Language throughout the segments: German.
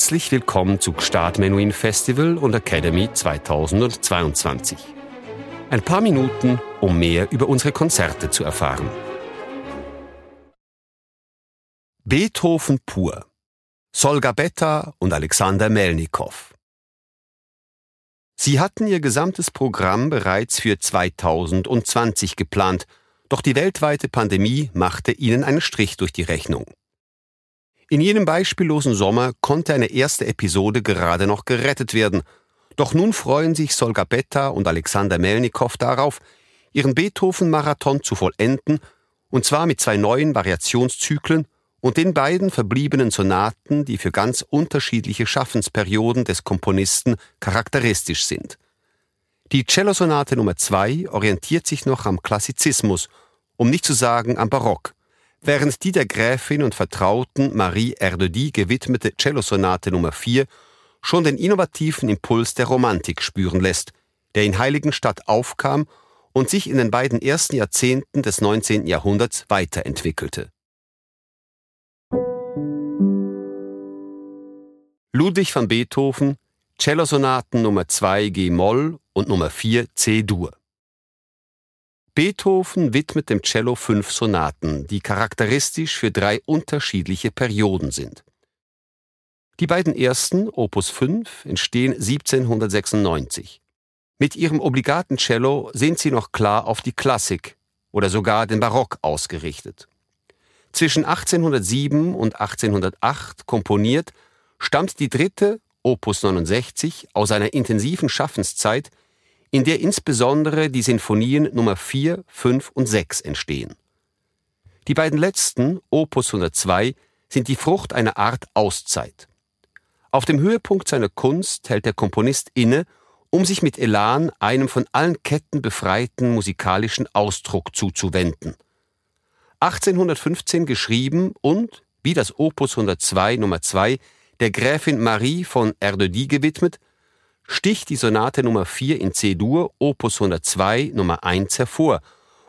Herzlich willkommen zu Gstaad Menuhin Festival und Academy 2022. Ein paar Minuten, um mehr über unsere Konzerte zu erfahren. Beethoven pur. Solga Betta und Alexander Melnikow. Sie hatten ihr gesamtes Programm bereits für 2020 geplant, doch die weltweite Pandemie machte ihnen einen Strich durch die Rechnung. In jenem beispiellosen Sommer konnte eine erste Episode gerade noch gerettet werden, doch nun freuen sich Solga Betta und Alexander Melnikow darauf, ihren Beethoven-Marathon zu vollenden, und zwar mit zwei neuen Variationszyklen und den beiden verbliebenen Sonaten, die für ganz unterschiedliche Schaffensperioden des Komponisten charakteristisch sind. Die Cellosonate Nummer 2 orientiert sich noch am Klassizismus, um nicht zu sagen am Barock, während die der Gräfin und Vertrauten Marie Erdödy gewidmete Cellosonate Nummer 4 schon den innovativen Impuls der Romantik spüren lässt, der in Heiligenstadt aufkam und sich in den beiden ersten Jahrzehnten des 19. Jahrhunderts weiterentwickelte. Ludwig van Beethoven, Cellosonaten Nummer 2 G-Moll und Nummer 4 C-Dur. Beethoven widmet dem Cello fünf Sonaten, die charakteristisch für drei unterschiedliche Perioden sind. Die beiden ersten, Opus 5, entstehen 1796. Mit ihrem obligaten Cello sind sie noch klar auf die Klassik oder sogar den Barock ausgerichtet. Zwischen 1807 und 1808 komponiert, stammt die dritte, Opus 69, aus einer intensiven Schaffenszeit, in der insbesondere die Sinfonien Nummer 4, 5 und 6 entstehen. Die beiden letzten, Opus 102, sind die Frucht einer Art Auszeit. Auf dem Höhepunkt seiner Kunst hält der Komponist inne, um sich mit Elan einem von allen Ketten befreiten musikalischen Ausdruck zuzuwenden. 1815 geschrieben und, wie das Opus 102 Nummer 2, der Gräfin Marie von Erdödy gewidmet, sticht die Sonate Nummer 4 in C-Dur, Opus 102, Nummer 1 hervor,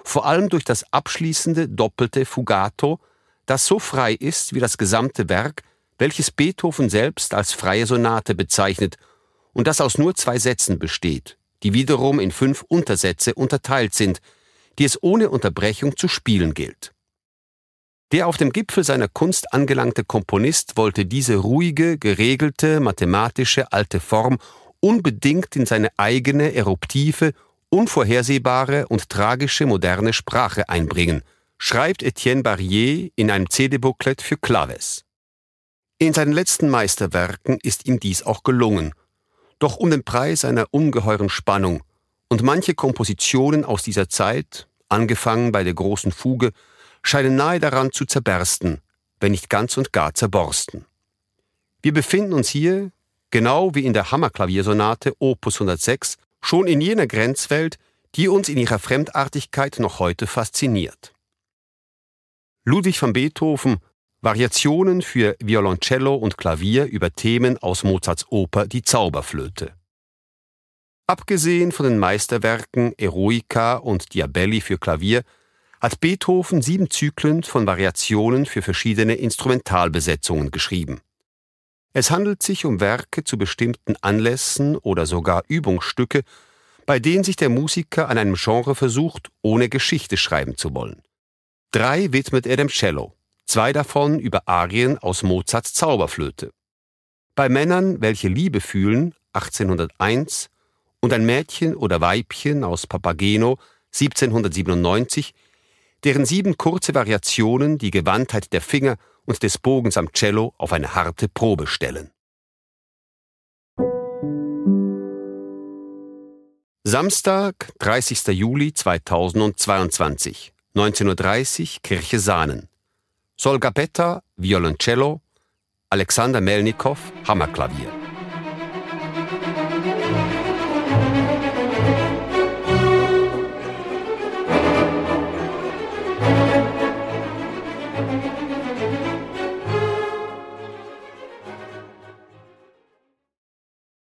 vor allem durch das abschließende doppelte Fugato, das so frei ist wie das gesamte Werk, welches Beethoven selbst als freie Sonate bezeichnet und das aus nur zwei Sätzen besteht, die wiederum in fünf Untersätze unterteilt sind, die es ohne Unterbrechung zu spielen gilt. Der auf dem Gipfel seiner Kunst angelangte Komponist wollte diese ruhige, geregelte, mathematische alte Form unbedingt in seine eigene, eruptive, unvorhersehbare und tragische moderne Sprache einbringen, schreibt Etienne Barrier in einem CD-Booklet für Claves. In seinen letzten Meisterwerken ist ihm dies auch gelungen, doch um den Preis einer ungeheuren Spannung, und manche Kompositionen aus dieser Zeit, angefangen bei der großen Fuge, scheinen nahe daran zu zerbersten, wenn nicht ganz und gar zerborsten. Wir befinden uns hier, genau wie in der Hammerklaviersonate Opus 106, schon in jener Grenzwelt, die uns in ihrer Fremdartigkeit noch heute fasziniert. Ludwig van Beethoven Variationen für Violoncello und Klavier über Themen aus Mozarts Oper Die Zauberflöte. Abgesehen von den Meisterwerken Eroica und Diabelli für Klavier hat Beethoven sieben Zyklen von Variationen für verschiedene Instrumentalbesetzungen geschrieben. Es handelt sich um Werke zu bestimmten Anlässen oder sogar Übungsstücke, bei denen sich der Musiker an einem Genre versucht, ohne Geschichte schreiben zu wollen. Drei widmet er dem Cello, zwei davon über Arien aus Mozarts Zauberflöte. Bei Männern, welche Liebe fühlen, 1801, und ein Mädchen oder Weibchen aus Papageno, 1797, deren sieben kurze Variationen die Gewandtheit der Finger und des Bogens am Cello auf eine harte Probe stellen. Samstag, 30. Juli 2022, 19.30 Uhr, Kirche Sahnen. Solga Betta, Violoncello, Alexander Melnikow, Hammerklavier.